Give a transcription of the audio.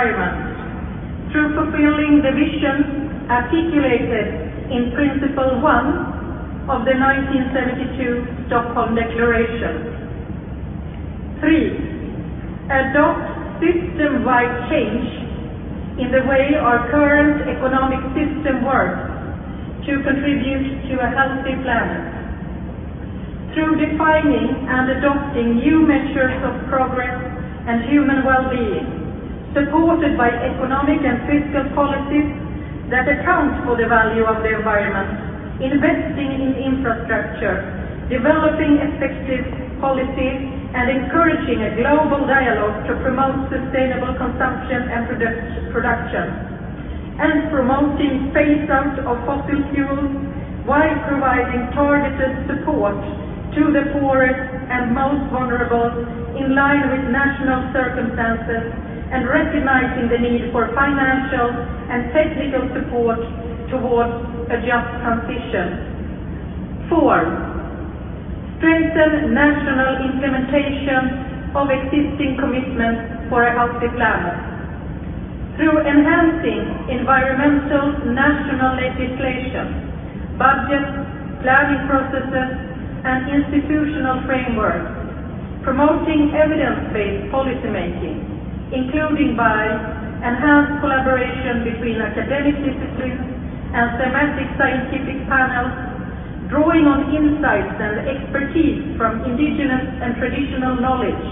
through fulfilling the vision articulated in Principle 1 of the 1972 Stockholm Declaration. 3. Adopt system-wide change in the way our current economic system works to contribute to a healthy planet. Through defining and adopting new measures of progress and human well-being, supported by economic and fiscal policies that account for the value of the environment, investing in infrastructure, developing effective policies, and encouraging a global dialogue to promote sustainable consumption and production, and promoting phase-out of fossil fuels while providing targeted support to the poorest and most vulnerable in line with national circumstances and recognizing the need for financial and technical support towards a just transition. 4. Strengthen national implementation of existing commitments for a healthy planet. Through enhancing environmental national legislation, budgets, planning processes, and institutional frameworks, promoting evidence-based policymaking, including by enhanced collaboration between academic disciplines and thematic scientific panels, drawing on insights and expertise from indigenous and traditional knowledge